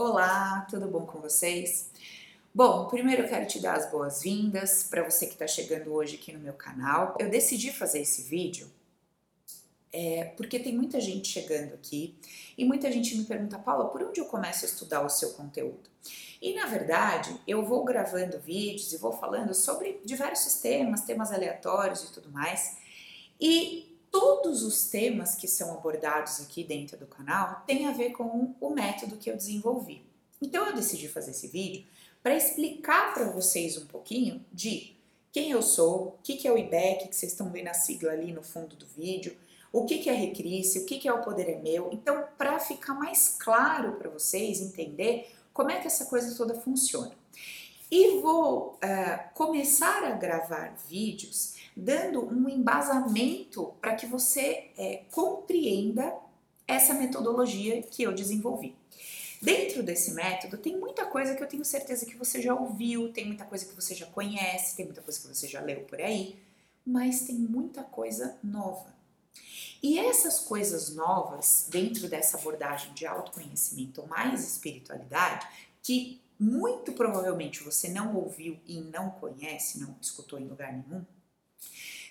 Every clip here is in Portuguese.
Olá, tudo bom com vocês? Bom, primeiro eu quero te dar as boas-vindas para você que está chegando hoje aqui no meu canal. Eu decidi fazer esse vídeo é, porque tem muita gente chegando aqui e muita gente me pergunta, Paula, por onde eu começo a estudar o seu conteúdo? E na verdade, eu vou gravando vídeos e vou falando sobre diversos temas, temas aleatórios e tudo mais. E todos os temas que são abordados aqui dentro do canal têm a ver com o método que eu desenvolvi. Então eu decidi fazer esse vídeo para explicar para vocês um pouquinho de quem eu sou, o que, que é o IBEC, que vocês estão vendo a sigla ali no fundo do vídeo, o que, que é Recrisse, o que, que é o Poder é Meu. Então, para ficar mais claro para vocês entender como é que essa coisa toda funciona. E vou uh, começar a gravar vídeos dando um embasamento para que você é, compreenda essa metodologia que eu desenvolvi. Dentro desse método tem muita coisa que eu tenho certeza que você já ouviu, tem muita coisa que você já conhece, tem muita coisa que você já leu por aí, mas tem muita coisa nova. E essas coisas novas, dentro dessa abordagem de autoconhecimento mais espiritualidade, que muito provavelmente você não ouviu e não conhece, não escutou em lugar nenhum,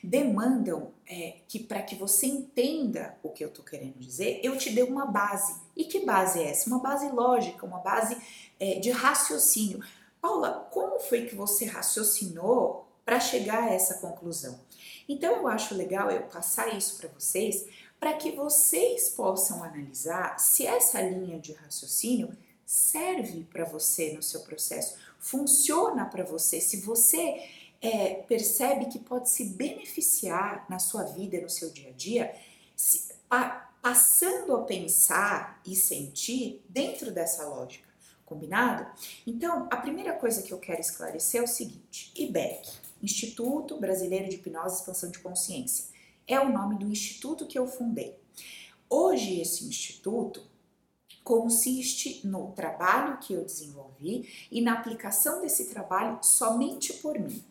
demandam é, que para que você entenda o que eu estou querendo dizer, eu te dê uma base. E que base é essa? Uma base lógica, uma base é, de raciocínio. Paula, como foi que você raciocinou para chegar a essa conclusão? Então eu acho legal eu passar isso para vocês, para que vocês possam analisar se essa linha de raciocínio serve para você no seu processo, funciona para você, se você é, percebe que pode se beneficiar na sua vida, no seu dia a dia, se, pa, passando a pensar e sentir dentro dessa lógica. Combinado? Então, a primeira coisa que eu quero esclarecer é o seguinte: IBEC, Instituto Brasileiro de Hipnose e Expansão de Consciência, é o nome do instituto que eu fundei. Hoje, esse instituto consiste no trabalho que eu desenvolvi e na aplicação desse trabalho somente por mim.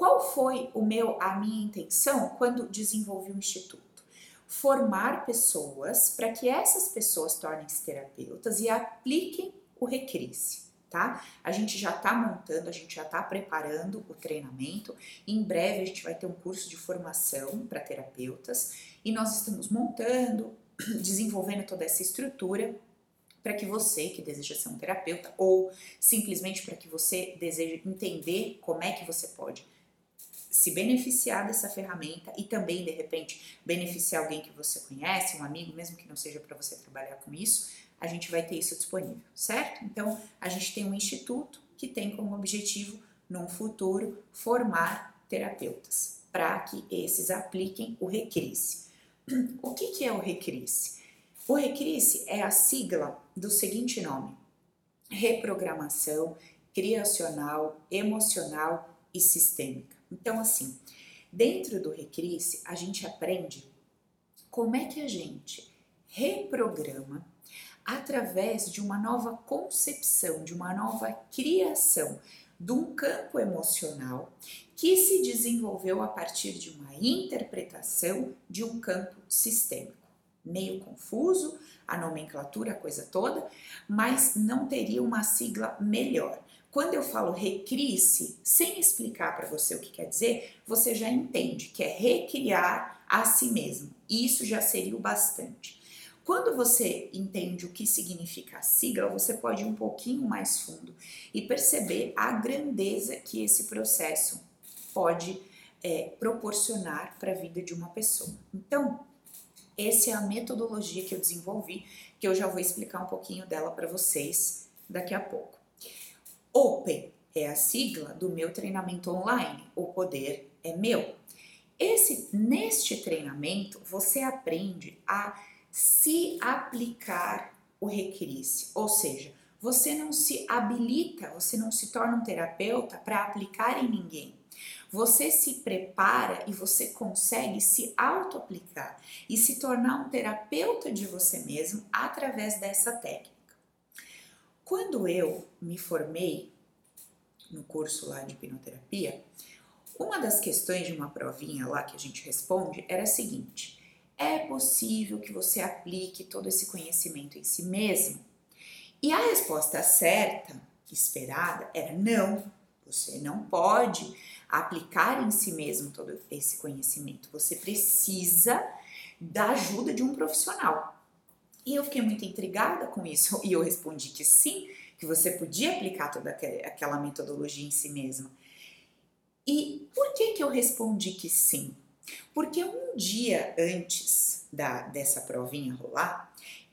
Qual foi o meu a minha intenção quando desenvolvi o instituto? Formar pessoas para que essas pessoas tornem-se terapeutas e apliquem o Recrisse, tá? A gente já está montando, a gente já está preparando o treinamento. Em breve a gente vai ter um curso de formação para terapeutas e nós estamos montando, desenvolvendo toda essa estrutura para que você que deseja ser um terapeuta ou simplesmente para que você deseja entender como é que você pode se beneficiar dessa ferramenta e também, de repente, beneficiar alguém que você conhece, um amigo, mesmo que não seja para você trabalhar com isso, a gente vai ter isso disponível, certo? Então, a gente tem um instituto que tem como objetivo, num futuro, formar terapeutas, para que esses apliquem o Recrisse. O que, que é o Recrisse? O Recrisse é a sigla do seguinte nome: Reprogramação Criacional, Emocional e Sistêmica. Então, assim, dentro do Recrisse, a gente aprende como é que a gente reprograma através de uma nova concepção, de uma nova criação de um campo emocional que se desenvolveu a partir de uma interpretação de um campo sistêmico. Meio confuso, a nomenclatura, a coisa toda, mas não teria uma sigla melhor. Quando eu falo recrisse, sem explicar para você o que quer dizer, você já entende que é recriar a si mesmo. Isso já seria o bastante. Quando você entende o que significa a sigla, você pode ir um pouquinho mais fundo e perceber a grandeza que esse processo pode é, proporcionar para a vida de uma pessoa. Então, essa é a metodologia que eu desenvolvi, que eu já vou explicar um pouquinho dela para vocês daqui a pouco. Open é a sigla do meu treinamento online. O poder é meu. Esse neste treinamento você aprende a se aplicar o requerice, ou seja, você não se habilita, você não se torna um terapeuta para aplicar em ninguém. Você se prepara e você consegue se auto-aplicar e se tornar um terapeuta de você mesmo através dessa técnica. Quando eu me formei no curso lá de hipnoterapia, uma das questões de uma provinha lá que a gente responde era a seguinte: é possível que você aplique todo esse conhecimento em si mesmo? E a resposta certa, esperada, era não. Você não pode aplicar em si mesmo todo esse conhecimento. Você precisa da ajuda de um profissional. E eu fiquei muito intrigada com isso e eu respondi que sim, que você podia aplicar toda aquela metodologia em si mesma. E por que que eu respondi que sim? Porque um dia antes da, dessa provinha rolar,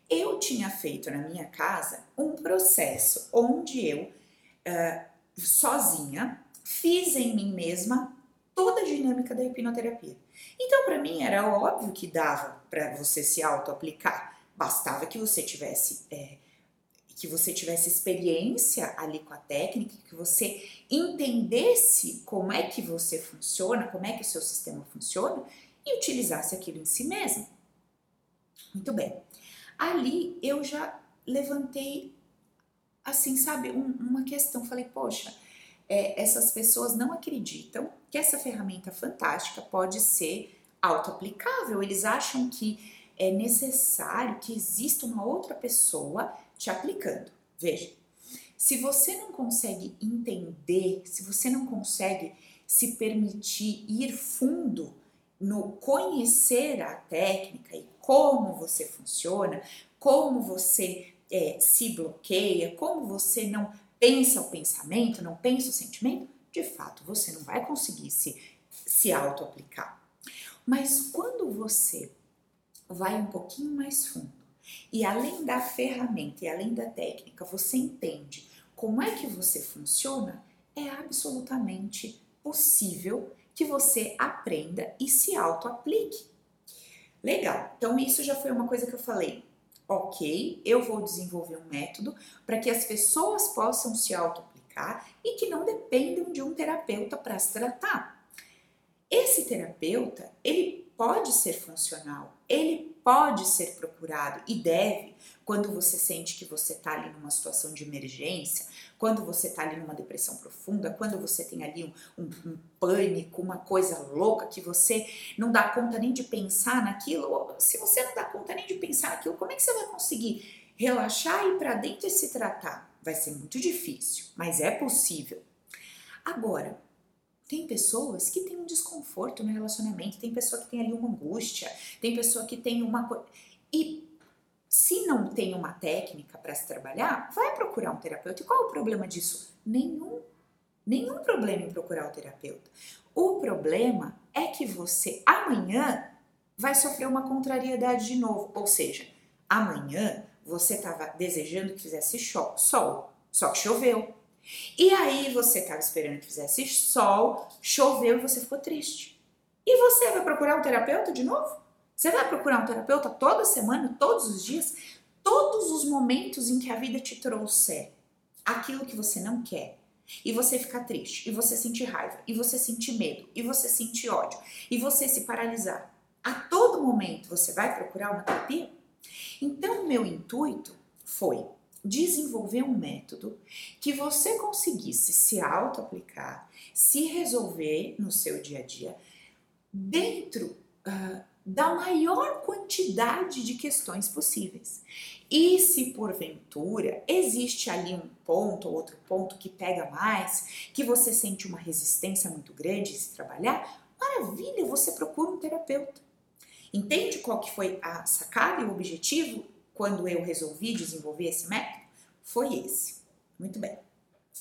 eu tinha feito na minha casa um processo onde eu, uh, sozinha, fiz em mim mesma toda a dinâmica da hipnoterapia. Então, para mim, era óbvio que dava para você se auto-aplicar. Bastava que você tivesse é, que você tivesse experiência ali com a técnica, que você entendesse como é que você funciona, como é que o seu sistema funciona e utilizasse aquilo em si mesmo. Muito bem. Ali eu já levantei, assim, sabe, um, uma questão. Falei, poxa, é, essas pessoas não acreditam que essa ferramenta fantástica pode ser auto-aplicável. Eles acham que é necessário que exista uma outra pessoa te aplicando. Veja, se você não consegue entender, se você não consegue se permitir ir fundo no conhecer a técnica e como você funciona, como você é, se bloqueia, como você não pensa o pensamento, não pensa o sentimento, de fato você não vai conseguir se, se auto-aplicar. Mas quando você vai um pouquinho mais fundo e além da ferramenta e além da técnica, você entende como é que você funciona, é absolutamente possível que você aprenda e se auto-aplique. Legal, então isso já foi uma coisa que eu falei. Ok, eu vou desenvolver um método para que as pessoas possam se auto-aplicar e que não dependam de um terapeuta para se tratar. Esse terapeuta, ele pode ser funcional, ele pode ser procurado e deve quando você sente que você está ali numa situação de emergência, quando você está ali numa depressão profunda, quando você tem ali um, um, um, pânico, uma coisa louca que você não dá conta nem de pensar naquilo. Se você não dá conta nem de pensar naquilo, como é que você vai conseguir relaxar e ir para dentro e se tratar? Vai ser muito difícil, mas é possível. Agora, tem pessoas que têm um desconforto no relacionamento, tem pessoa que tem ali uma angústia, tem pessoa que tem uma coisa. E se não tem uma técnica para se trabalhar, vai procurar um terapeuta. E qual é o problema disso? Nenhum. Nenhum problema em procurar o terapeuta. O problema é que você amanhã vai sofrer uma contrariedade de novo. Ou seja, amanhã você estava desejando que fizesse sol, só que choveu. E aí você estava esperando que fizesse sol, choveu e você ficou triste. E você vai procurar um terapeuta de novo? Você vai procurar um terapeuta toda semana, todos os dias, todos os momentos em que a vida te trouxer aquilo que você não quer. E você ficar triste, e você sentir raiva, e você sentir medo, e você sentir ódio, e você se paralisar. A todo momento você vai procurar uma terapia? Então, meu intuito foi desenvolver um método que você conseguisse se auto-aplicar, se resolver no seu dia a dia, dentro uh, da maior quantidade de questões possíveis. E se porventura existe ali um ponto ou outro ponto que pega mais, que você sente uma resistência muito grande de se trabalhar, maravilha, você procura um terapeuta. Entende qual que foi a sacada e o objetivo quando eu resolvi desenvolver esse método? Foi esse. Muito bem.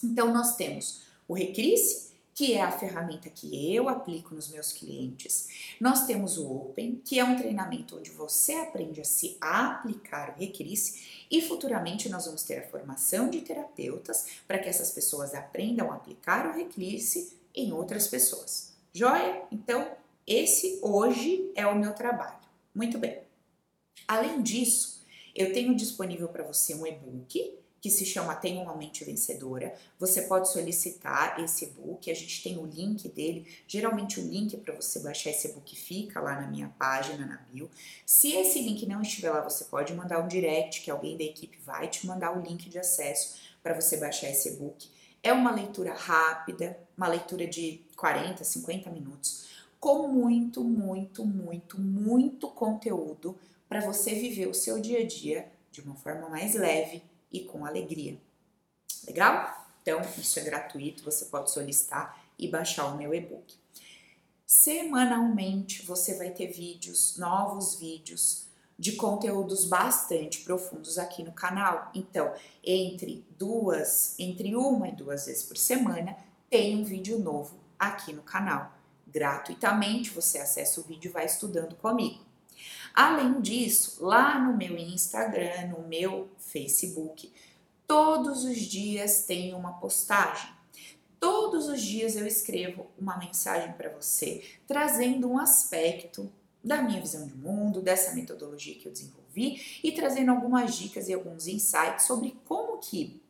Então, nós temos o Recrisse, que é a ferramenta que eu aplico nos meus clientes. Nós temos o Open, que é um treinamento onde você aprende a se aplicar o Recrisse e futuramente nós vamos ter a formação de terapeutas para que essas pessoas aprendam a aplicar o Recrisse em outras pessoas. Joia? Então, esse hoje é o meu trabalho. Muito bem. Além disso, eu tenho disponível para você um e-book que se chama Tenha uma Mente Vencedora. Você pode solicitar esse e-book, a gente tem o link dele. Geralmente o link para você baixar esse e-book fica lá na minha página, na bio. Se esse link não estiver lá, você pode mandar um direct, que alguém da equipe vai te mandar o link de acesso para você baixar esse e-book. É uma leitura rápida, uma leitura de 40, 50 minutos, com muito, muito, muito, muito conteúdo para você viver o seu dia a dia de uma forma mais leve e com alegria. Legal? Então, isso é gratuito, você pode solicitar e baixar o meu e-book. Semanalmente você vai ter vídeos, novos vídeos de conteúdos bastante profundos aqui no canal. Então, entre duas, entre uma e duas vezes por semana, tem um vídeo novo aqui no canal. Gratuitamente você acessa o vídeo e vai estudando comigo. Além disso, lá no meu Instagram, no meu Facebook, todos os dias tem uma postagem. Todos os dias eu escrevo uma mensagem para você, trazendo um aspecto da minha visão de mundo, dessa metodologia que eu desenvolvi e trazendo algumas dicas e alguns insights sobre como que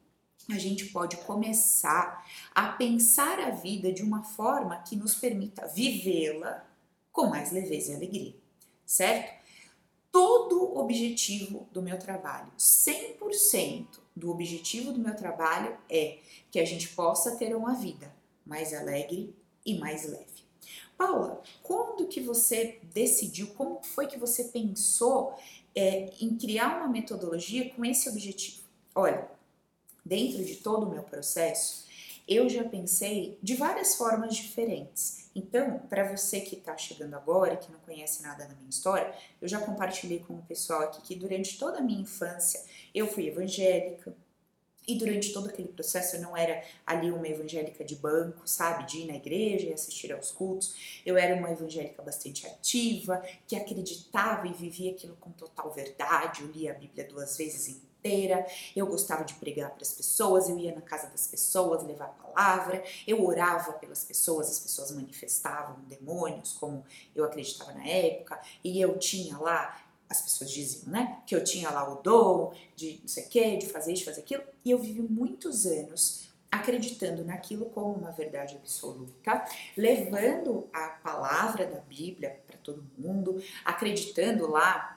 a gente pode começar a pensar a vida de uma forma que nos permita vivê-la com mais leveza e alegria, certo? Todo o objetivo do meu trabalho, 100% do objetivo do meu trabalho é que a gente possa ter uma vida mais alegre e mais leve. Paula, quando que você decidiu, como foi que você pensou é, em criar uma metodologia com esse objetivo? Olha, dentro de todo o meu processo, eu já pensei de várias formas diferentes. Então, para você que está chegando agora, que não conhece nada da minha história, eu já compartilhei com o pessoal aqui que durante toda a minha infância eu fui evangélica, e durante todo aquele processo eu não era ali uma evangélica de banco, sabe? De ir na igreja e assistir aos cultos. Eu era uma evangélica bastante ativa, que acreditava e vivia aquilo com total verdade. Eu lia a Bíblia duas vezes Eu gostava de pregar para as pessoas, eu ia na casa das pessoas levar a palavra, eu orava pelas pessoas, as pessoas manifestavam demônios, como eu acreditava na época, e eu tinha lá as pessoas diziam, né? Que eu tinha lá o dom de não sei o quê, de fazer isso, fazer aquilo. E eu vivi muitos anos acreditando naquilo como uma verdade absoluta, levando a palavra da Bíblia para todo mundo, acreditando lá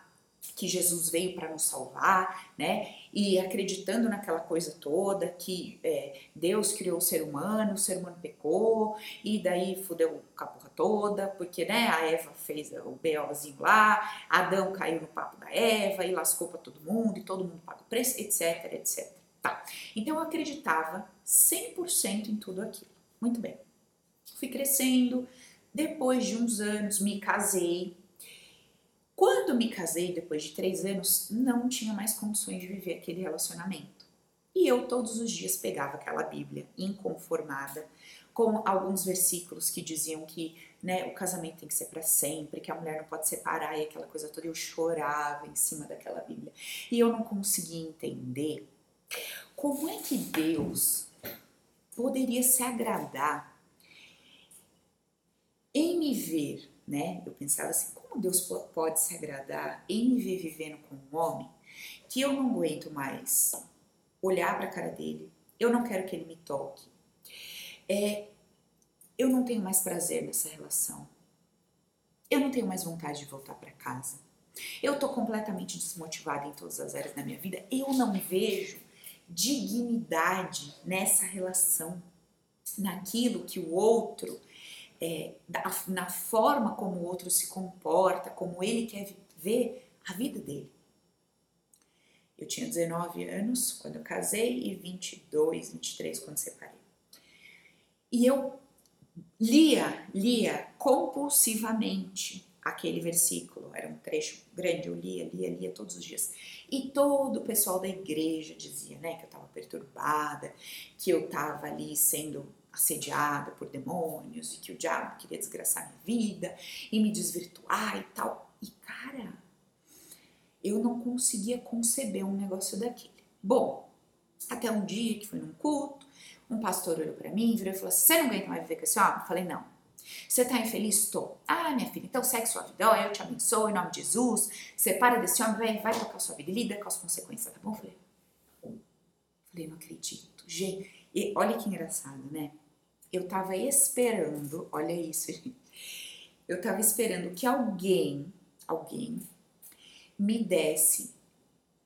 que Jesus veio para nos salvar, né? E acreditando naquela coisa toda que é, Deus criou o ser humano, o ser humano pecou e daí fudeu a porra toda, porque né, a Eva fez o B.O.zinho lá, Adão caiu no papo da Eva e lascou para todo mundo e todo mundo paga o preço, etc, etc. Tá. Então eu acreditava 100% em tudo aquilo. Muito bem. Fui crescendo, depois de uns anos me casei, quando me casei, depois de três anos, não tinha mais condições de viver aquele relacionamento. E eu todos os dias pegava aquela Bíblia inconformada, com alguns versículos que diziam que né, o casamento tem que ser para sempre, que a mulher não pode separar e aquela coisa toda. Eu chorava em cima daquela Bíblia. E eu não conseguia entender como é que Deus poderia se agradar em me ver, né? Eu pensava assim, como Deus pode se agradar em me ver vivendo com um homem que eu não aguento mais olhar para a cara dele, eu não quero que ele me toque, é, eu não tenho mais prazer nessa relação, eu não tenho mais vontade de voltar para casa, eu estou completamente desmotivada em todas as áreas da minha vida, eu não vejo dignidade nessa relação, naquilo que o outro é, na forma como o outro se comporta, como ele quer ver a vida dele. Eu tinha 19 anos quando eu casei e 22, 23 quando separei. E eu lia, lia compulsivamente aquele versículo, era um trecho grande, eu lia, lia, lia todos os dias. E todo o pessoal da igreja dizia, né, que eu estava perturbada, que eu estava ali sendo assediada por demônios e que o diabo queria desgraçar minha vida e me desvirtuar e tal. E cara, eu não conseguia conceber um negócio daquele. Bom, até um dia que foi num culto, um pastor olhou para mim, virou e falou assim: Você não aguenta mais viver com esse homem? Eu falei: Não. Você tá infeliz? Estou. Ah, minha filha, então segue sua vida. eu te abençoo em nome de Jesus. Separa desse homem, vai, vai tocar sua vida e lida com as consequências, tá bom? Eu falei: Falei, não acredito. Gente, e olha que engraçado, né? Eu tava esperando, olha isso, gente. Eu tava esperando que alguém, alguém, me desse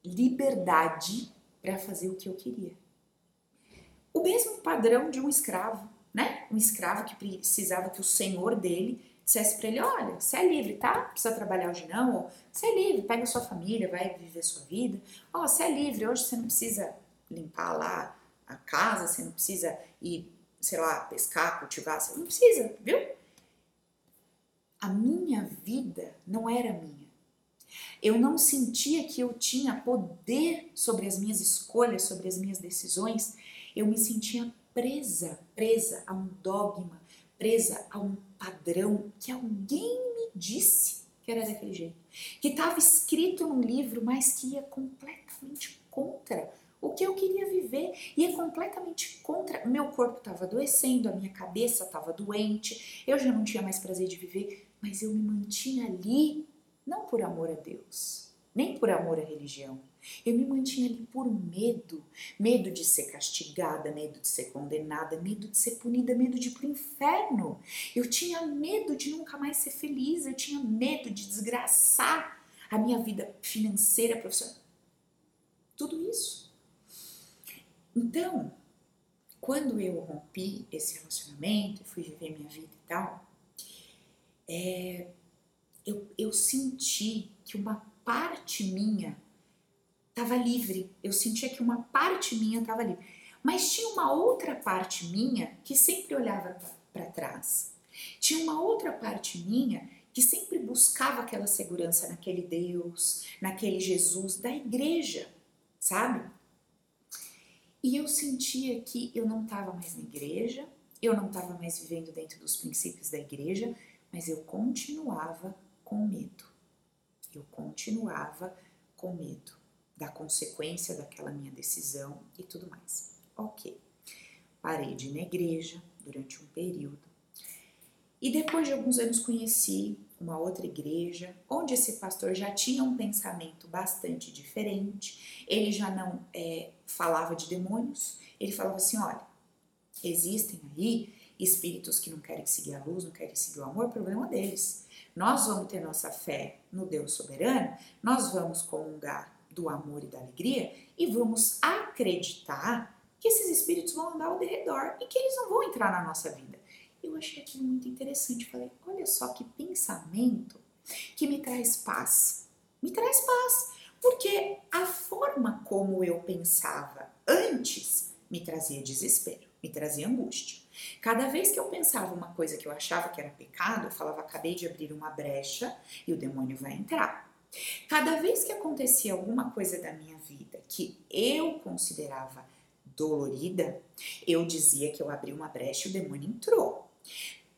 liberdade para fazer o que eu queria. O mesmo padrão de um escravo, né? Um escravo que precisava que o senhor dele dissesse para ele: olha, você é livre, tá? Não precisa trabalhar hoje não. Ou, você é livre, pega sua família, vai viver sua vida. Ó, oh, você é livre, hoje você não precisa limpar lá a casa, você não precisa ir, sei lá, pescar, cultivar, você não precisa, viu? A minha vida não era minha. Eu não sentia que eu tinha poder sobre as minhas escolhas, sobre as minhas decisões. Eu me sentia presa, presa a um dogma, presa a um padrão que alguém me disse que era daquele jeito, que estava escrito num livro, mas que ia completamente contra o que eu queria viver, ia completamente contra. Meu corpo estava adoecendo, a minha cabeça estava doente, eu já não tinha mais prazer de viver, mas eu me mantinha ali, não por amor a Deus, nem por amor à religião, eu me mantinha ali por medo, medo de ser castigada, medo de ser condenada, medo de ser punida, medo de ir para o inferno. Eu tinha medo de nunca mais ser feliz, eu tinha medo de desgraçar a minha vida financeira, profissional. Tudo isso. Então, quando eu rompi esse relacionamento, fui viver minha vida e tal, é, eu, eu senti que uma parte minha estava livre. Eu sentia que uma parte minha estava livre. Mas tinha uma outra parte minha que sempre olhava para trás. Tinha uma outra parte minha que sempre buscava aquela segurança naquele Deus, naquele Jesus da igreja, sabe? E eu sentia que eu não estava mais na igreja, eu não estava mais vivendo dentro dos princípios da igreja, mas eu continuava com medo. Eu continuava com medo da consequência daquela minha decisão e tudo mais. Ok, parei de ir na igreja durante um período e depois de alguns anos conheci uma outra igreja onde esse pastor já tinha um pensamento bastante diferente. Ele já não é, falava de demônios, ele falava assim: olha, existem aí espíritos que não querem seguir a luz, não querem seguir o amor, problema deles. Nós vamos ter nossa fé no Deus soberano, nós vamos comungar do amor e da alegria e vamos acreditar que esses espíritos vão andar ao redor e que eles não vão entrar na nossa vida. Eu achei aquilo muito interessante. Falei, olha só que pensamento que me traz paz. Me traz paz, porque a forma como eu pensava antes me trazia desespero, me trazia angústia. Cada vez que eu pensava uma coisa que eu achava que era pecado, eu falava, acabei de abrir uma brecha e o demônio vai entrar. Cada vez que acontecia alguma coisa da minha vida que eu considerava dolorida, eu dizia que eu abri uma brecha e o demônio entrou.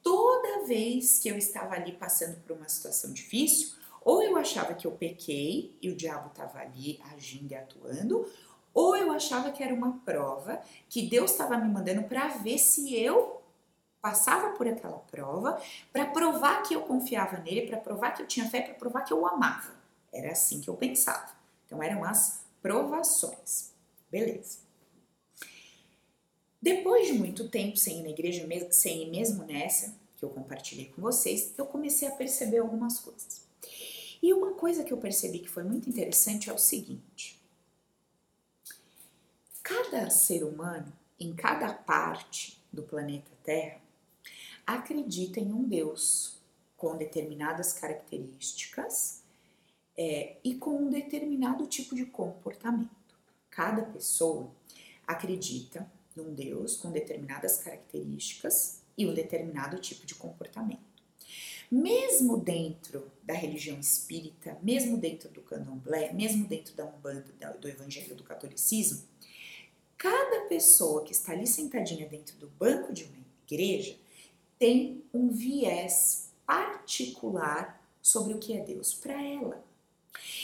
Toda vez que eu estava ali passando por uma situação difícil, ou eu achava que eu pequei e o diabo estava ali agindo e atuando, ou eu achava que era uma prova que Deus estava me mandando para ver se eu passava por aquela prova, para provar que eu confiava nele, para provar que eu tinha fé, para provar que eu o amava. Era assim que eu pensava. Então eram as provações. Beleza. Depois de muito tempo sem ir na igreja, sem ir mesmo nessa, que eu compartilhei com vocês, eu comecei a perceber algumas coisas. E uma coisa que eu percebi que foi muito interessante é o seguinte: cada ser humano, em cada parte do planeta Terra, acredita em um Deus com determinadas características é, e com um determinado tipo de comportamento. Cada pessoa acredita num Deus com determinadas características e um determinado tipo de comportamento. Mesmo dentro da religião espírita, mesmo dentro do candomblé, mesmo dentro da Umbanda, do Evangelho do Catolicismo, cada pessoa que está ali sentadinha dentro do banco de uma igreja tem um viés particular sobre o que é Deus para ela.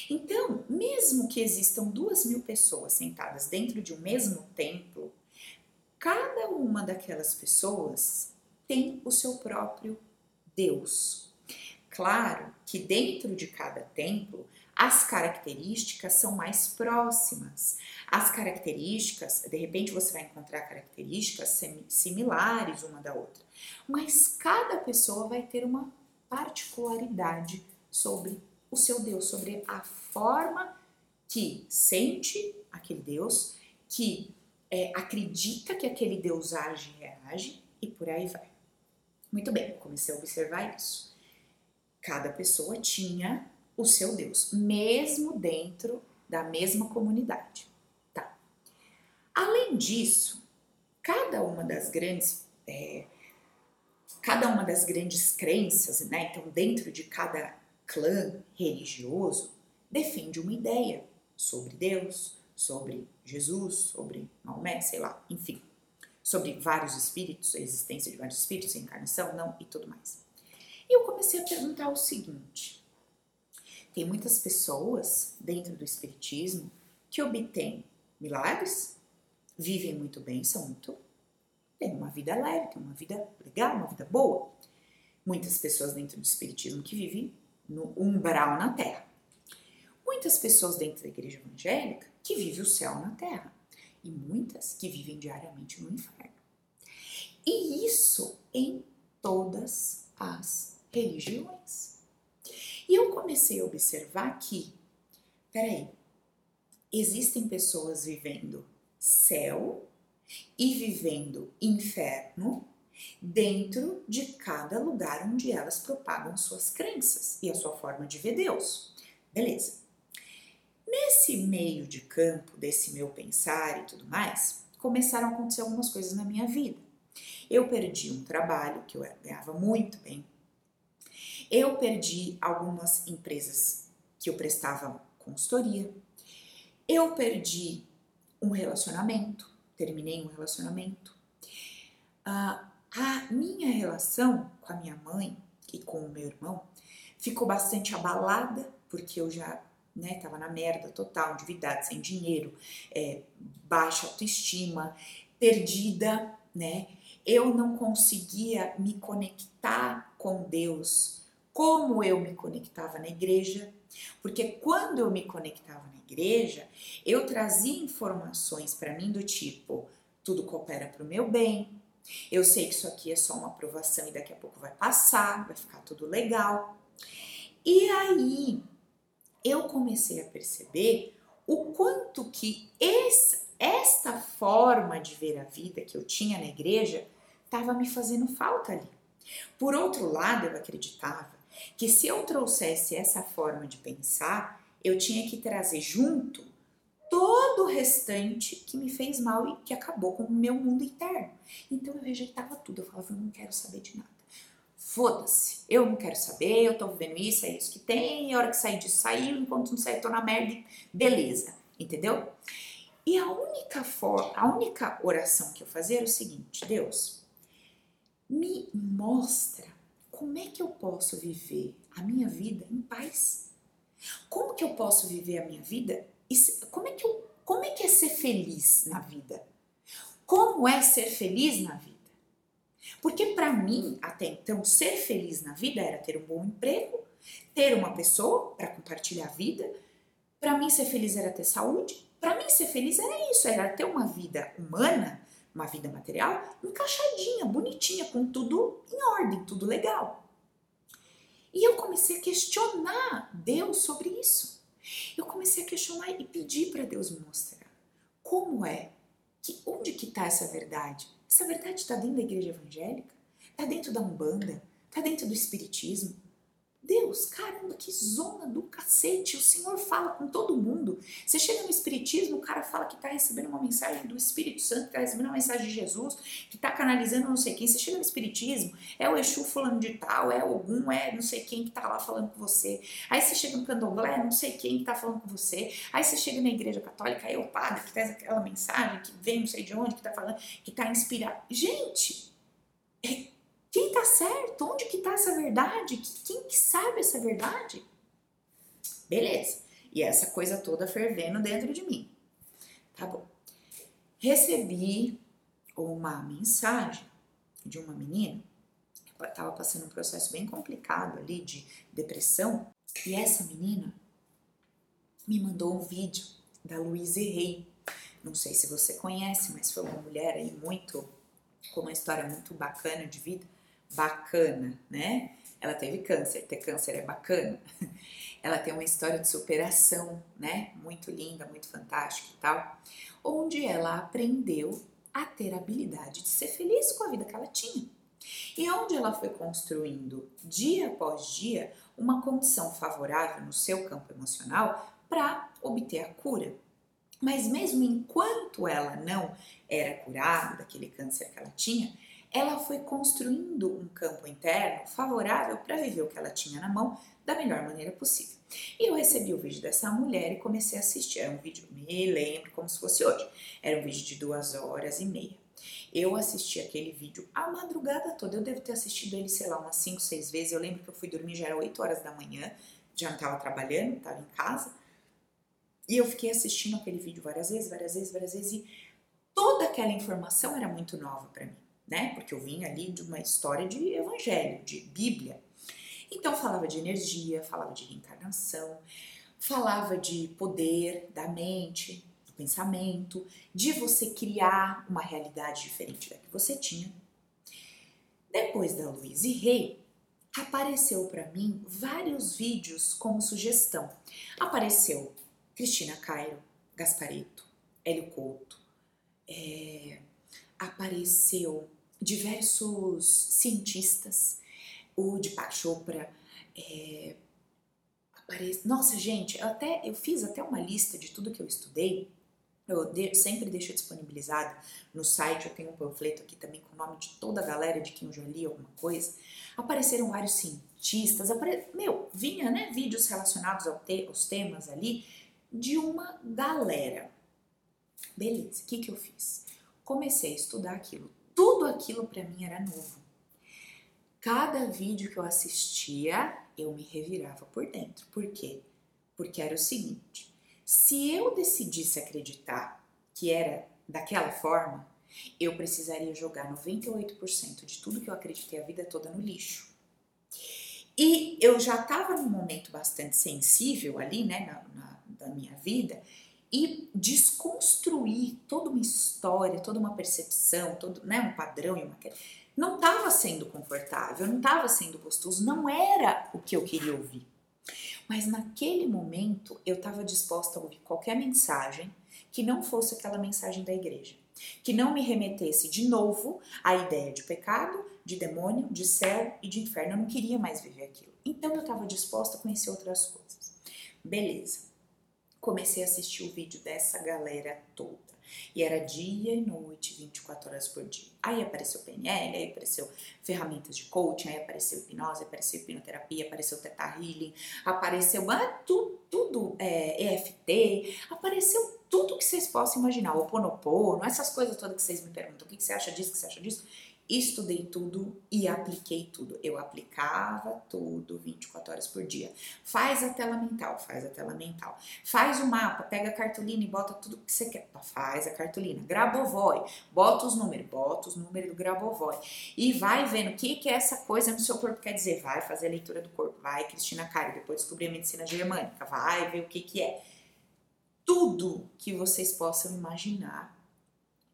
Então, mesmo que existam duas mil pessoas sentadas dentro de um mesmo templo, cada uma daquelas pessoas tem o seu próprio Deus. Claro que dentro de cada templo as características são mais próximas. As características, de repente você vai encontrar características similares uma da outra, mas cada pessoa vai ter uma particularidade sobre o seu Deus, sobre a forma que sente aquele Deus, que é, acredita que aquele Deus age e reage e por aí vai. Muito bem, comecei a observar isso. Cada pessoa tinha o seu Deus, mesmo dentro da mesma comunidade. Tá. Além disso, cada uma das grandes é, cada uma das grandes crenças, né? Então, dentro de cada clã religioso, defende uma ideia sobre Deus, sobre Jesus, sobre Maomé, sei lá, enfim, sobre vários espíritos, a existência de vários espíritos, encarnação, não e tudo mais. E eu comecei a perguntar o seguinte: tem muitas pessoas dentro do espiritismo que obtêm milagres, vivem muito bem, são muito tem uma vida leve, tem uma vida legal, uma vida boa. Muitas pessoas dentro do espiritismo que vivem no umbral na terra. Muitas pessoas dentro da igreja evangélica que vivem o céu na terra. E muitas que vivem diariamente no inferno. E isso em todas as religiões. E eu comecei a observar que, peraí, existem pessoas vivendo céu e vivendo inferno dentro de cada lugar onde elas propagam suas crenças e a sua forma de ver Deus. Beleza. Nesse meio de campo desse meu pensar e tudo mais, começaram a acontecer algumas coisas na minha vida. Eu perdi um trabalho que eu ganhava muito bem. Eu perdi algumas empresas que eu prestava consultoria. Eu perdi um relacionamento terminei um relacionamento. Ah, a minha relação com a minha mãe e com o meu irmão ficou bastante abalada, porque eu já né, tava na merda total, endividada, sem dinheiro, é, baixa autoestima, perdida, né? Eu não conseguia me conectar com Deus como eu me conectava na igreja, porque quando eu me conectava na igreja, eu trazia informações para mim do tipo: tudo coopera para o meu bem, eu sei que isso aqui é só uma aprovação e daqui a pouco vai passar, vai ficar tudo legal. E aí eu comecei a perceber o quanto que esse, esta forma de ver a vida que eu tinha na igreja estava me fazendo falta ali. Por outro lado, eu acreditava que se eu trouxesse essa forma de pensar, eu tinha que trazer junto todo o restante que me fez mal e que acabou com o meu mundo interno. Então eu rejeitava tudo, eu falava, eu não quero saber de nada. Foda-se, eu não quero saber, eu tô vivendo isso, é isso que tem, a hora que sair disso saiu, enquanto não sair tô na merda, beleza, entendeu? E a única forma, a única oração que eu fazia era o seguinte, Deus, me mostra como é que eu posso viver a minha vida em paz? Como que eu posso viver a minha vida? Como é que, eu, como é, que é ser feliz na vida? Como é ser feliz na vida? Porque para mim, até então, ser feliz na vida era ter um bom emprego, ter uma pessoa para compartilhar a vida. Para mim, ser feliz era ter saúde. Para mim, ser feliz era isso, era ter uma vida humana uma vida material encaixadinha, bonitinha, com tudo em ordem, tudo legal. E eu comecei a questionar Deus sobre isso. Eu comecei a questionar e pedir para Deus me mostrar como é, que onde que está essa verdade? Essa verdade está dentro da igreja evangélica? Está dentro da Umbanda? Está dentro do Espiritismo? Deus, caramba, que zona do cacete. O Senhor fala com todo mundo. Você chega no Espiritismo, o cara fala que está recebendo uma mensagem do Espírito Santo, que está recebendo uma mensagem de Jesus, que está canalizando não sei quem. Você chega no Espiritismo, é o Exu falando de tal, é algum, é não sei quem que está lá falando com você. Aí você chega no Candomblé, não sei quem que está falando com você. Aí você chega na Igreja Católica, é o padre que traz aquela mensagem, que vem não sei de onde, que está falando, que está inspirado. Gente, é quem está certo? Onde que está essa verdade? Quem que sabe essa verdade? Beleza. E essa coisa toda fervendo dentro de mim. Tá bom. Recebi uma mensagem de uma menina que estava passando um processo bem complicado ali de depressão. E essa menina me mandou um vídeo da Louise Rey. Não sei se você conhece, mas foi uma mulher aí muito com uma história muito bacana de vida bacana, né? Ela teve câncer, ter câncer é bacana. Ela tem uma história de superação, né? Muito linda, muito fantástica e tal, onde ela aprendeu a ter a habilidade de ser feliz com a vida que ela tinha. E onde ela foi construindo dia após dia uma condição favorável no seu campo emocional para obter a cura. Mas mesmo enquanto ela não era curada daquele câncer que ela tinha, ela foi construindo um campo interno favorável para viver o que ela tinha na mão da melhor maneira possível. E eu recebi o vídeo dessa mulher e comecei a assistir. Era um vídeo, me lembro como se fosse hoje. Era um vídeo de duas horas e meia. Eu assisti aquele vídeo a madrugada toda. Eu devo ter assistido ele, sei lá, umas 5, 6 vezes. Eu lembro que eu fui dormir, já era 8 horas da manhã, já não estava trabalhando, estava em casa. E eu fiquei assistindo aquele vídeo várias vezes, várias vezes, várias vezes. E toda aquela informação era muito nova para mim, né? Porque eu vim ali de uma história de evangelho, de Bíblia. Então falava de energia, falava de reencarnação, falava de poder da mente, do pensamento, de você criar uma realidade diferente da que você tinha. Depois da Louise Rey, apareceu para mim vários vídeos como sugestão. Apareceu Cristina Cairo, Gaspareto, Hélio Couto, é, apareceu diversos cientistas, o Deepak Chopra, é, aparece, nossa gente, eu até eu fiz até uma lista de tudo que eu estudei, eu de, sempre deixo disponibilizado no site, eu tenho um panfleto aqui também com o nome de toda a galera de quem eu já li alguma coisa. Apareceram vários cientistas, apare... meu, vinha, né, vídeos relacionados ao te, aos temas ali, de uma galera. Beleza, o que, que eu fiz? Comecei a estudar aquilo. Tudo aquilo para mim era novo. Cada vídeo que eu assistia, eu me revirava por dentro. Por quê? Porque era o seguinte: se eu decidisse acreditar que era daquela forma, eu precisaria jogar 98% de tudo que eu acreditei a vida toda no lixo. E eu já estava num momento bastante sensível ali, né, na, na da minha vida e desconstruir toda uma história, toda uma percepção, todo né, um padrão e uma não estava sendo confortável, não estava sendo gostoso, não era o que eu queria ouvir. Mas naquele momento eu estava disposta a ouvir qualquer mensagem que não fosse aquela mensagem da igreja, que não me remetesse de novo à ideia de pecado, de demônio, de céu e de inferno. Eu não queria mais viver aquilo. Então eu estava disposta a conhecer outras coisas. Beleza comecei a assistir o vídeo dessa galera toda. E era dia e noite, 24 horas por dia. Aí apareceu PNL, aí apareceu ferramentas de coaching, aí apareceu hipnose, apareceu hipnoterapia, apareceu Teta Healing, apareceu ah, tudo, tudo é, EFT, apareceu tudo que vocês possam imaginar, o Ponopono, essas coisas todas que vocês me perguntam, o que você acha disso, o que você acha disso? Estudei tudo e apliquei tudo. Eu aplicava tudo 24 horas por dia. Faz a tela mental, faz a tela mental. Faz o mapa, pega a cartolina e bota tudo que você quer. Faz a cartolina. Grabovoi, bota os números, bota os números do Grabovoi. E vai vendo o que, que é essa coisa no seu corpo quer dizer. Vai fazer a leitura do corpo, vai Cristina Cari, depois descobrir a medicina germânica, vai ver o que, que é. Tudo que vocês possam imaginar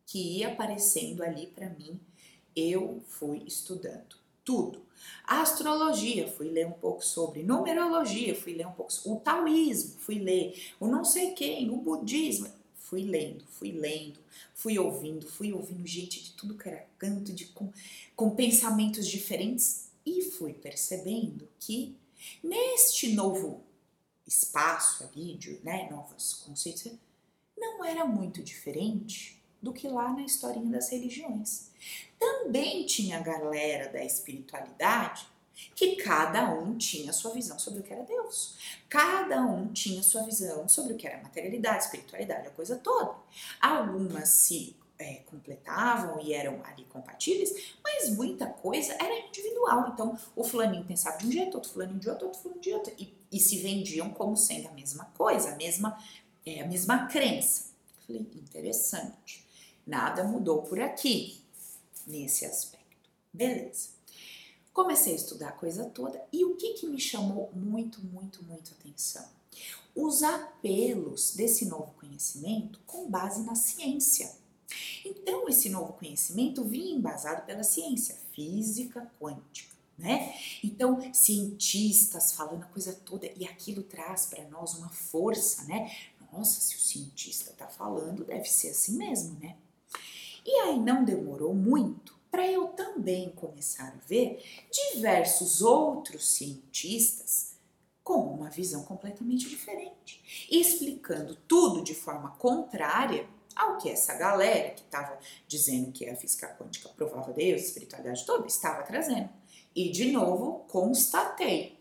que ia aparecendo ali para mim eu fui estudando tudo. A astrologia, fui ler um pouco sobre numerologia, fui ler um pouco sobre o taoísmo, fui ler o não sei quem, o budismo, fui lendo, fui lendo, fui ouvindo, fui ouvindo gente de tudo que era canto, de com, com pensamentos diferentes e fui percebendo que neste novo espaço ali, de né, novos conceitos, não era muito diferente do que lá na historinha das religiões. Também tinha a galera da espiritualidade que cada um tinha sua visão sobre o que era Deus. Cada um tinha sua visão sobre o que era materialidade, espiritualidade, a coisa toda. Algumas se é, completavam e eram ali compatíveis, mas muita coisa era individual. Então, o fulaninho pensava de um jeito, outro fulaninho de outro, outro fulaninho de outro, e, e se vendiam como sendo a mesma coisa, a mesma, é, a mesma crença. Falei, interessante. Nada mudou por aqui nesse aspecto. Beleza. Comecei a estudar a coisa toda e o que, que me chamou muito, muito, muito atenção? Os apelos desse novo conhecimento com base na ciência. Então, esse novo conhecimento vinha embasado pela ciência física quântica. Né? Então, cientistas falando a coisa toda e aquilo traz para nós uma força, né? Nossa, se o cientista está falando, deve ser assim mesmo, né? E aí não demorou muito para eu também começar a ver diversos outros cientistas com uma visão completamente diferente, explicando tudo de forma contrária ao que essa galera que estava dizendo que a física quântica provava Deus, espiritualidade toda, estava trazendo. E de novo, constatei,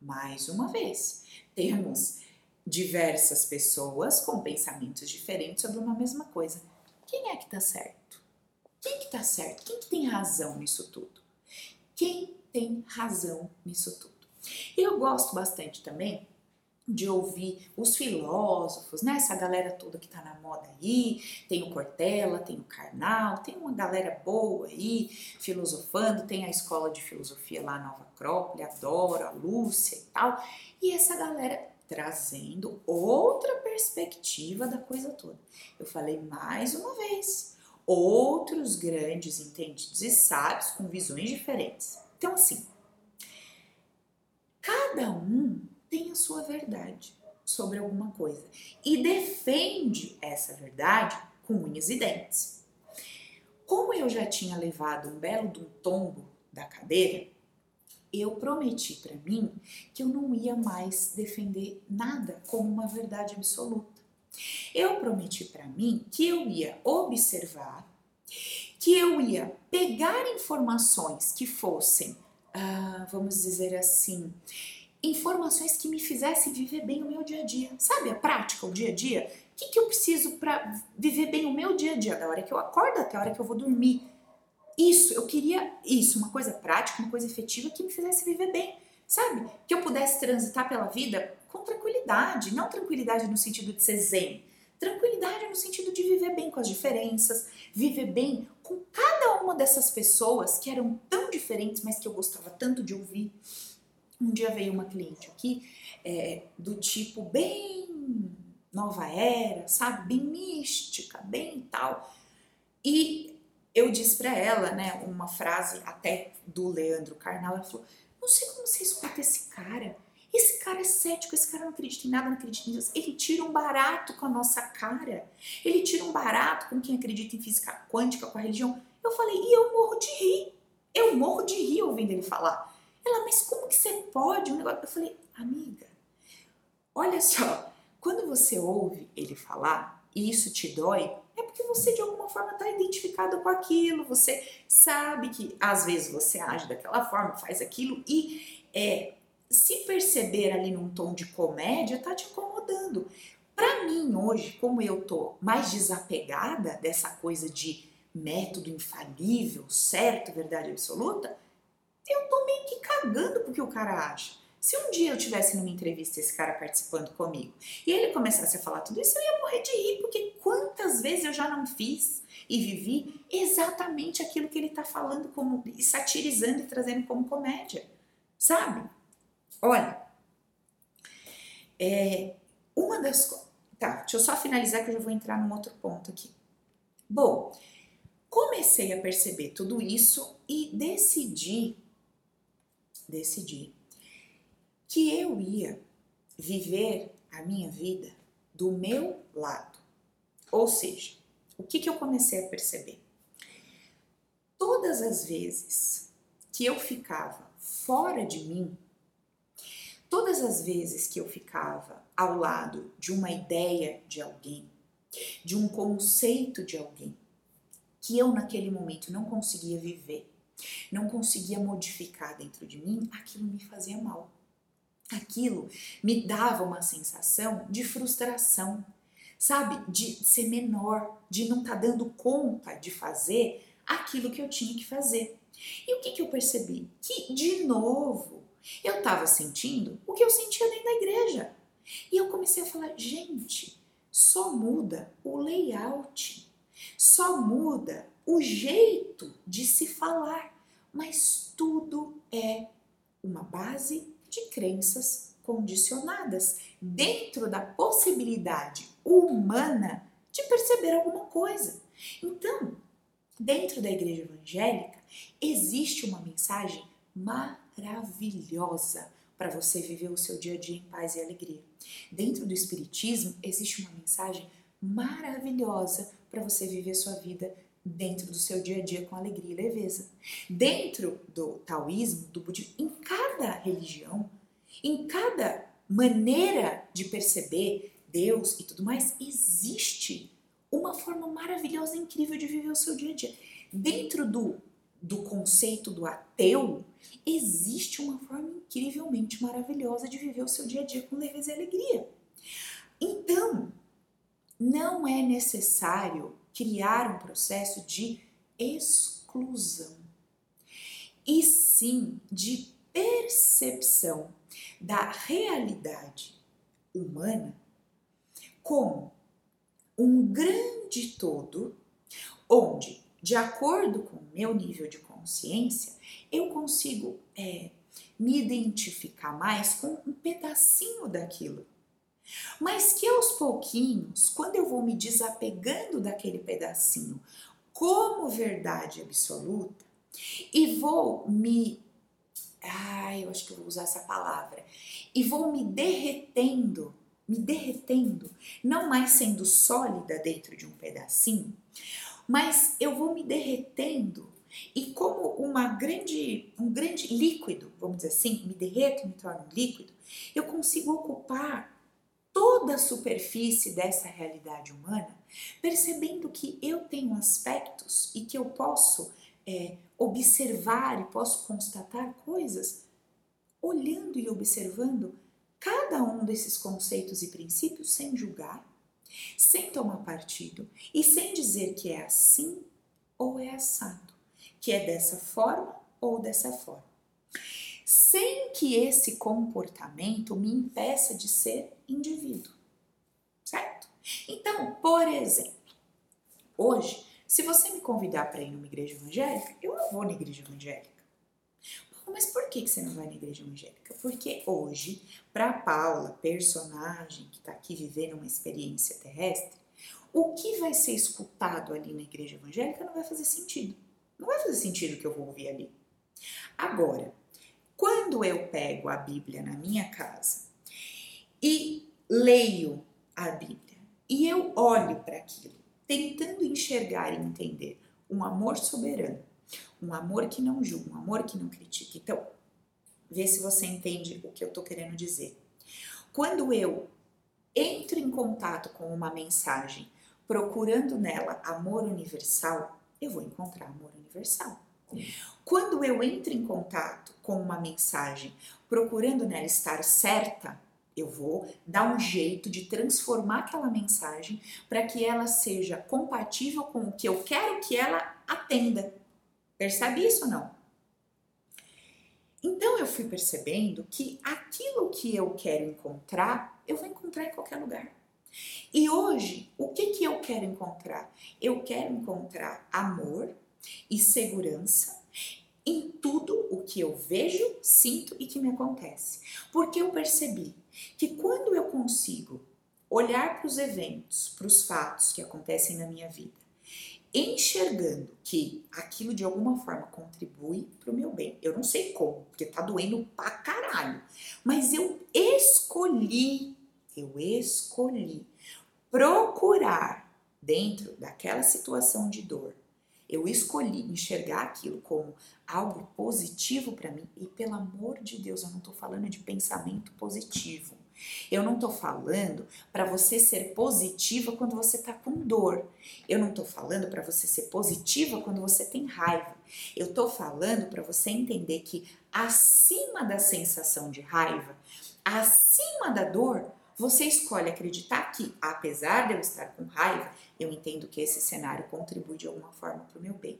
mais uma vez, temos diversas pessoas com pensamentos diferentes sobre uma mesma coisa. Quem é que está certo? Quem que está certo? Quem que tem razão nisso tudo? Quem tem razão nisso tudo? Eu gosto bastante também de ouvir os filósofos, né? Essa galera toda que tá na moda aí, tem o Cortella, tem o Karnal, tem uma galera boa aí filosofando, tem a escola de filosofia lá Nova Acrópole, adoro a Lúcia e tal. E essa galera trazendo outra perspectiva da coisa toda. Eu falei mais uma vez, outros grandes entendidos e sábios com visões diferentes. Então assim, cada um tem a sua verdade sobre alguma coisa e defende essa verdade com unhas e dentes. Como eu já tinha levado um belo de um tombo da cadeira, eu prometi para mim que eu não ia mais defender nada como uma verdade absoluta. Eu prometi para mim que eu ia observar, que eu ia pegar informações que fossem, ah, vamos dizer assim, informações que me fizessem viver bem o meu dia a dia. Sabe a prática, o dia a dia? O que, que eu preciso para viver bem o meu dia a dia, da hora que eu acordo até a hora que eu vou dormir? Isso, eu queria isso, uma coisa prática, uma coisa efetiva que me fizesse viver bem, sabe? Que eu pudesse transitar pela vida com tranquilidade, não tranquilidade no sentido de ser zen, tranquilidade no sentido de viver bem com as diferenças, viver bem com cada uma dessas pessoas que eram tão diferentes, mas que eu gostava tanto de ouvir. Um dia veio uma cliente aqui é, do tipo bem nova era, sabe? Bem mística, bem tal. E eu disse para ela, né, uma frase até do Leandro Carnal, ela falou: "Não sei como você escuta esse cara. Esse cara é cético, esse cara não acredita em nada, não acredita em Deus. Ele tira um barato com a nossa cara. Ele tira um barato com quem acredita em física quântica, com a religião. Eu falei, e eu morro de rir. Eu morro de rir ouvindo ele falar. Ela, mas como que você pode? Um negócio... Eu falei, amiga, olha só, quando você ouve ele falar e isso te dói, é porque você de alguma forma está identificado com aquilo, você sabe que às vezes você age daquela forma, faz aquilo e é, se perceber ali num tom de comédia tá te incomodando. Para mim hoje, como eu tô mais desapegada dessa coisa de método infalível, certo, verdade absoluta, eu tô meio que cagando porque o cara acha. Se um dia eu tivesse numa entrevista esse cara participando comigo e ele começasse a falar tudo isso, eu ia morrer de rir, porque quantas vezes eu já não fiz e vivi exatamente aquilo que ele tá falando como satirizando e trazendo como comédia, sabe? Olha, é, uma das tá, deixa eu só finalizar que eu já vou entrar num outro ponto aqui. Bom, comecei a perceber tudo isso e decidi decidi que eu ia viver a minha vida do meu lado. Ou seja, o que, que eu comecei a perceber? Todas as vezes que eu ficava fora de mim, todas as vezes que eu ficava ao lado de uma ideia de alguém, de um conceito de alguém, que eu naquele momento não conseguia viver, não conseguia modificar dentro de mim, aquilo me fazia mal. Aquilo me dava uma sensação de frustração, sabe? De ser menor, de não estar tá dando conta de fazer aquilo que eu tinha que fazer. E o que, que eu percebi? Que, de novo, eu estava sentindo o que eu sentia dentro da igreja. E eu comecei a falar, gente, só muda o layout, só muda o jeito de se falar, mas tudo é uma base de crenças condicionadas dentro da possibilidade humana de perceber alguma coisa. Então, dentro da igreja evangélica, existe uma mensagem maravilhosa para você viver o seu dia a dia em paz e alegria. Dentro do Espiritismo, existe uma mensagem maravilhosa para você viver sua vida dentro do seu dia a dia com alegria e leveza. Dentro do taoísmo, do budismo, em cada religião, em cada maneira de perceber Deus e tudo mais, existe uma forma maravilhosa, incrível de viver o seu dia a dia. Dentro do, do conceito do ateu, existe uma forma incrivelmente maravilhosa de viver o seu dia a dia com leveza e alegria. Então, não é necessário criar um processo de exclusão, e sim de percepção da realidade humana como um grande todo, onde, de acordo com o meu nível de consciência, eu consigo é, me identificar mais com um pedacinho daquilo. Mas que aos pouquinhos, quando eu vou me desapegando daquele pedacinho como verdade absoluta e vou me. Ai, eu acho que eu vou usar essa palavra. E vou me derretendo me derretendo, não mais sendo sólida dentro de um pedacinho, mas eu vou me derretendo. E como uma grande, um grande líquido, vamos dizer assim, me derreto me torno líquido, eu consigo ocupar toda a superfície dessa realidade humana, percebendo que eu tenho aspectos e que eu posso é, observar e posso constatar coisas, olhando e observando cada um desses conceitos e princípios sem julgar, sem tomar partido e sem dizer que é assim ou é assado, que é dessa forma ou dessa forma. Sem que esse comportamento me impeça de ser indivíduo, certo? Então, por exemplo, hoje, se você me convidar para ir numa igreja evangélica, eu não vou na igreja evangélica. Mas por que você não vai na igreja evangélica? Porque hoje, para Paula, personagem que está aqui vivendo uma experiência terrestre, o que vai ser escutado ali na igreja evangélica não vai fazer sentido. Não vai fazer sentido o que eu vou ouvir ali. Agora, quando eu pego a Bíblia na minha casa e leio a Bíblia e eu olho para aquilo, tentando enxergar e entender um amor soberano um amor que não julga, um amor que não critica. Então, vê se você entende o que eu estou querendo dizer. Quando eu entro em contato com uma mensagem procurando nela amor universal, eu vou encontrar amor universal. Quando eu entro em contato com uma mensagem procurando nela estar certa, eu vou dar um jeito de transformar aquela mensagem para que ela seja compatível com o que eu quero que ela atenda. Percebe isso ou não? Então eu fui percebendo que aquilo que eu quero encontrar, eu vou encontrar em qualquer lugar. E hoje, o que, que eu quero encontrar? Eu quero encontrar amor e segurança em tudo o que eu vejo, sinto e que me acontece. Porque eu percebi que quando eu consigo olhar para os eventos, para os fatos que acontecem na minha vida enxergando que aquilo de alguma forma contribui para o meu bem. Eu não sei como, porque tá doendo pra caralho, mas eu escolhi, eu escolhi procurar dentro daquela situação de dor. Eu escolhi enxergar aquilo como algo positivo para mim e pelo amor de Deus, eu não estou falando de pensamento positivo. Eu não estou falando para você ser positiva quando você está com dor. Eu não estou falando para você ser positiva quando você tem raiva. Eu estou falando para você entender que acima da sensação de raiva, acima da dor, você escolhe acreditar que, apesar de eu estar com raiva, eu entendo que esse cenário contribui de alguma forma para o meu bem.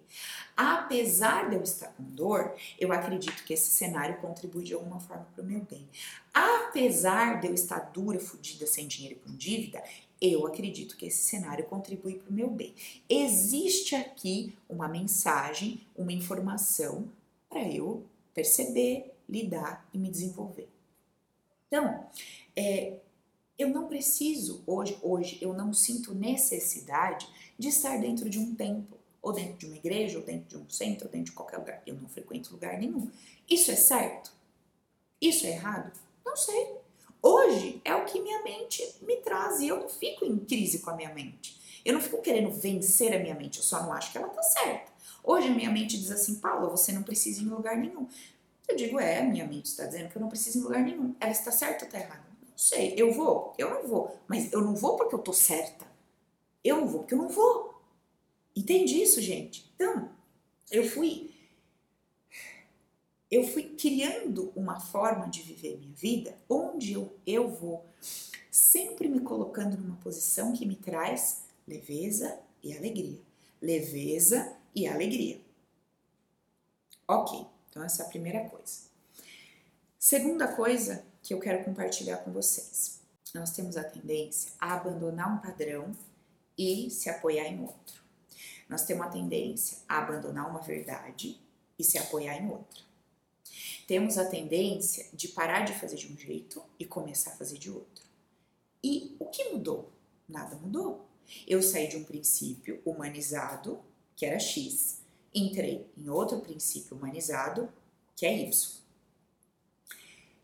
Apesar de eu estar com dor, eu acredito que esse cenário contribui de alguma forma para o meu bem. Apesar de eu estar dura, fodida, sem dinheiro e com dívida, eu acredito que esse cenário contribui para o meu bem. Existe aqui uma mensagem, uma informação para eu perceber, lidar e me desenvolver. Então, é, eu não preciso, hoje, hoje, eu não sinto necessidade de estar dentro de um templo, ou dentro de uma igreja, ou dentro de um centro, ou dentro de qualquer lugar. Eu não frequento lugar nenhum. Isso é certo? Isso é errado? Não sei. Hoje é o que minha mente me traz e eu não fico em crise com a minha mente. Eu não fico querendo vencer a minha mente, eu só não acho que ela tá certa. Hoje a minha mente diz assim, Paula, você não precisa ir em lugar nenhum. Eu digo, é, minha mente está dizendo que eu não preciso ir em lugar nenhum. Ela está certa ou está errada? Sei. Eu vou? Eu não vou. Mas eu não vou porque eu tô certa. Eu não vou porque eu não vou. Entende isso, gente? Então, eu fui eu fui criando uma forma de viver minha vida onde eu, eu vou sempre me colocando numa posição que me traz leveza e alegria. Leveza e alegria. Ok, então essa é a primeira coisa. Segunda coisa que eu quero compartilhar com vocês. Nós temos a tendência a abandonar um padrão e se apoiar em outro. Nós temos a tendência a abandonar uma verdade e se apoiar em outra. Temos a tendência de parar de fazer de um jeito e começar a fazer de outro. E o que mudou? Nada mudou. Eu saí de um princípio humanizado, que era X, entrei em outro princípio humanizado, que é Y.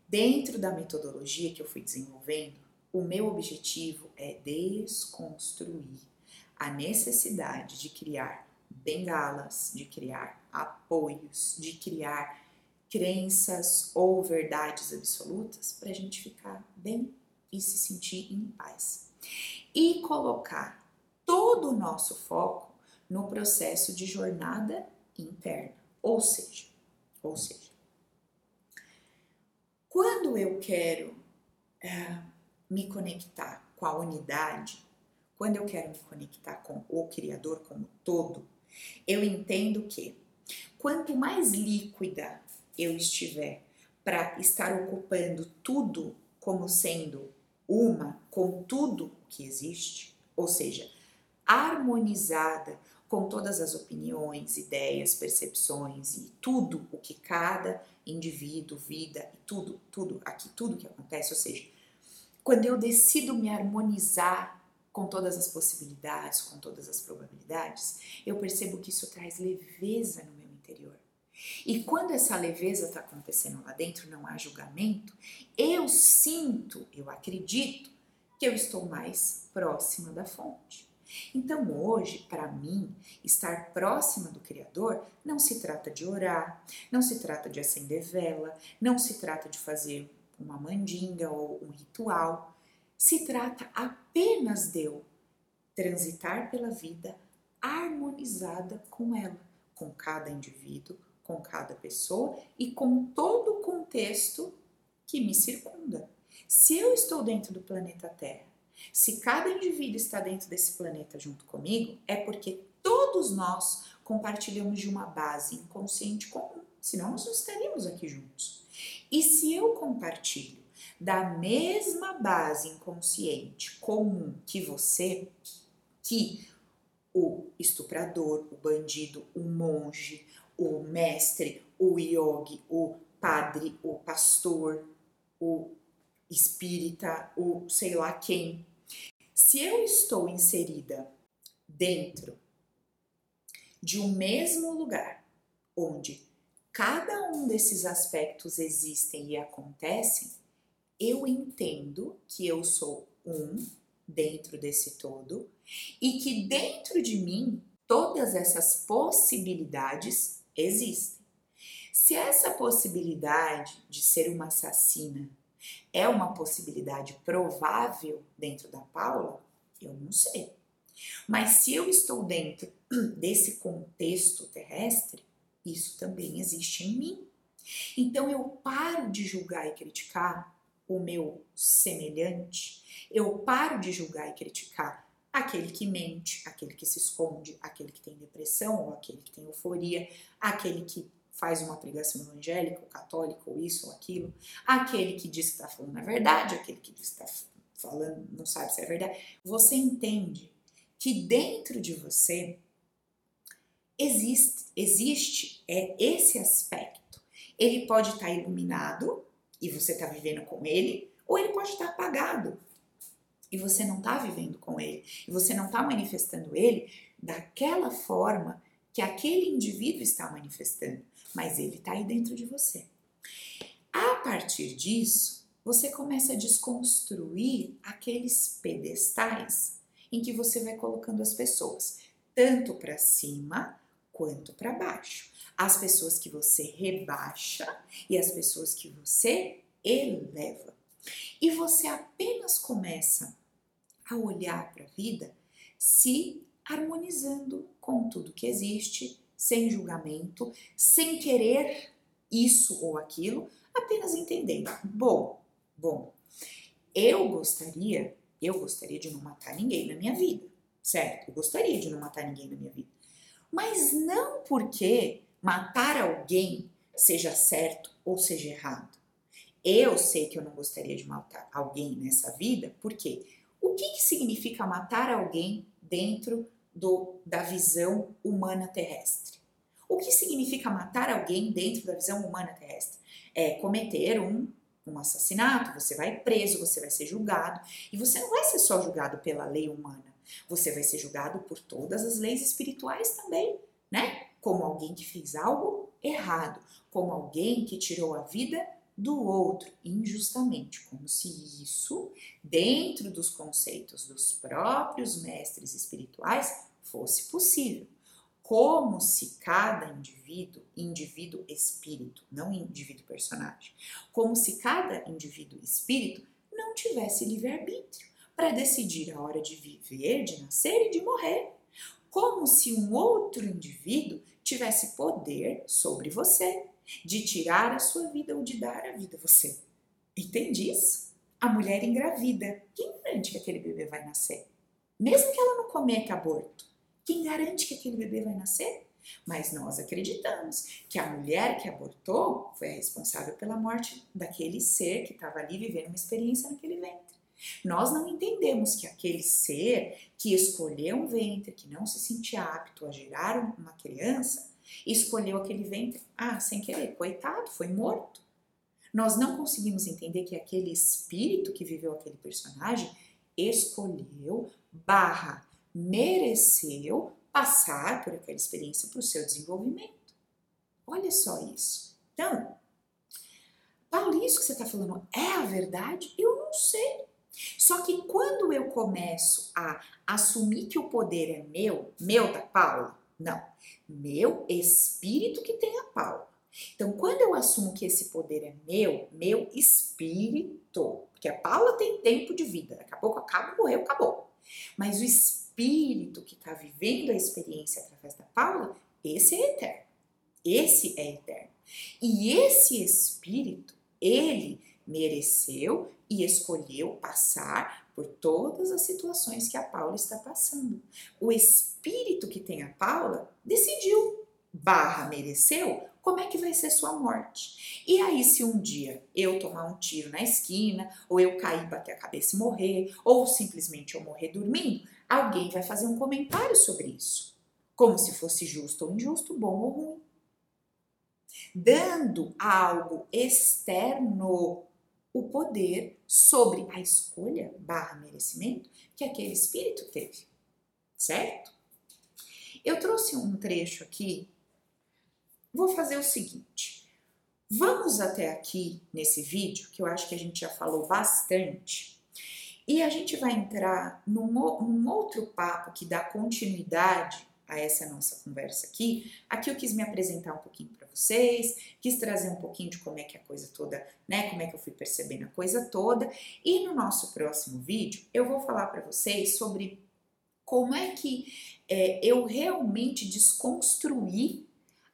Dentro da metodologia que eu fui desenvolvendo, o meu objetivo é desconstruir a necessidade de criar bengalas, de criar apoios, de criar crenças ou verdades absolutas para a gente ficar bem e se sentir em paz. E colocar todo o nosso foco no processo de jornada interna, ou seja, ou seja, quando eu quero é, me conectar com a unidade, quando eu quero me conectar com o Criador como todo, eu entendo que quanto mais líquida eu estiver para estar ocupando tudo como sendo uma com tudo que existe, ou seja, harmonizada com todas as opiniões, ideias, percepções e tudo o que cada indivíduo, vida e tudo, tudo aqui, tudo que acontece, ou seja, quando eu decido me harmonizar com todas as possibilidades, com todas as probabilidades, eu percebo que isso traz leveza no meu interior. E quando essa leveza está acontecendo lá dentro, não há julgamento, eu sinto, eu acredito que eu estou mais próxima da fonte. Então, hoje, para mim, estar próxima do Criador não se trata de orar, não se trata de acender vela, não se trata de fazer uma mandinga ou um ritual. Se trata apenas de eu transitar pela vida harmonizada com ela, com cada indivíduo, com cada pessoa e com todo o contexto que me circunda. Se eu estou dentro do planeta Terra, se cada indivíduo está dentro desse planeta junto comigo, é porque todos nós compartilhamos de uma base inconsciente comum, senão nós não estaríamos aqui juntos. E se eu compartilho da mesma base inconsciente comum que você, que o estuprador, o bandido, o monge, o mestre, o yogi, o padre, o pastor, o espírita, o sei lá quem. Se eu estou inserida dentro de um mesmo lugar onde cada um desses aspectos existem e acontecem, eu entendo que eu sou um dentro desse todo e que dentro de mim todas essas possibilidades existem. Se essa possibilidade de ser uma assassina é uma possibilidade provável dentro da Paula, eu não sei. Mas se eu estou dentro desse contexto terrestre, isso também existe em mim. Então eu paro de julgar e criticar o meu semelhante, eu paro de julgar e criticar aquele que mente, aquele que se esconde, aquele que tem depressão ou aquele que tem euforia, aquele que faz uma pregação evangélica ou católica ou isso ou aquilo, aquele que diz que está falando a verdade, aquele que diz que está falando, não sabe se é verdade. Você entende que dentro de você existe, existe é esse aspecto. Ele pode estar tá iluminado e você está vivendo com ele, ou ele pode estar tá apagado e você não está vivendo com ele, e você não está manifestando ele daquela forma que aquele indivíduo está manifestando, mas ele está aí dentro de você. A partir disso, você começa a desconstruir aqueles pedestais em que você vai colocando as pessoas, tanto para cima quanto para baixo. As pessoas que você rebaixa e as pessoas que você eleva. E você apenas começa a olhar para a vida se harmonizando com tudo que existe, sem julgamento, sem querer isso ou aquilo, apenas entendendo. Bom, bom, eu gostaria, eu gostaria de não matar ninguém na minha vida, certo? Eu gostaria de não matar ninguém na minha vida. Mas não porque matar alguém seja certo ou seja errado. Eu sei que eu não gostaria de matar alguém nessa vida, porque o que, que significa matar alguém dentro do, da visão humana terrestre? O que significa matar alguém dentro da visão humana terrestre? É cometer um, um assassinato, você vai preso, você vai ser julgado, e você não vai ser só julgado pela lei humana, você vai ser julgado por todas as leis espirituais também, né? Como alguém que fez algo errado, como alguém que tirou a vida do outro injustamente, como se isso, dentro dos conceitos dos próprios mestres espirituais, fosse possível. Como se cada indivíduo, indivíduo espírito, não indivíduo personagem, como se cada indivíduo espírito não tivesse livre-arbítrio para decidir a hora de viver, de nascer e de morrer. Como se um outro indivíduo tivesse poder sobre você, de tirar a sua vida ou de dar a vida a você. Entende isso? A mulher engravida, quem garante que aquele bebê vai nascer? Mesmo que ela não cometa aborto, quem garante que aquele bebê vai nascer? Mas nós acreditamos que a mulher que abortou foi a responsável pela morte daquele ser que estava ali vivendo uma experiência naquele ventre. Nós não entendemos que aquele ser que escolheu um ventre, que não se sentia apto a gerar uma criança, escolheu aquele ventre, ah, sem querer, coitado, foi morto. Nós não conseguimos entender que aquele espírito que viveu aquele personagem escolheu, barra, mereceu passar por aquela experiência para o seu desenvolvimento. Olha só isso. Então, Paulo, isso que você está falando é a verdade? Eu não sei. Só que quando eu começo a assumir que o poder é meu, meu da Paula, não, meu espírito que tem a Paula. Então, quando eu assumo que esse poder é meu, meu espírito, porque a Paula tem tempo de vida, daqui a pouco acaba, morreu, acabou. Mas o espírito que está vivendo a experiência através da Paula, esse é eterno. Esse é eterno. E esse espírito, ele mereceu e escolheu passar por todas as situações que a Paula está passando. O espírito que tem a Paula decidiu, barra mereceu, como é que vai ser sua morte. E aí, se um dia eu tomar um tiro na esquina, ou eu cair, bater a cabeça e morrer, ou simplesmente eu morrer dormindo, alguém vai fazer um comentário sobre isso. Como se fosse justo ou injusto, bom ou ruim. Dando algo externo o poder sobre a escolha barra merecimento que aquele espírito teve, certo? Eu trouxe um trecho aqui, vou fazer o seguinte, vamos até aqui nesse vídeo, que eu acho que a gente já falou bastante, e a gente vai entrar num, num outro papo que dá continuidade a essa nossa conversa aqui. Aqui eu quis me apresentar um pouquinho para vocês, quis trazer um pouquinho de como é que a coisa toda, né, como é que eu fui percebendo a coisa toda. E no nosso próximo vídeo eu vou falar para vocês sobre como é que é, eu realmente desconstruí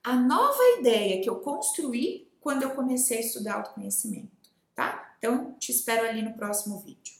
a nova ideia que eu construí quando eu comecei a estudar autoconhecimento, tá? Então, te espero ali no próximo vídeo.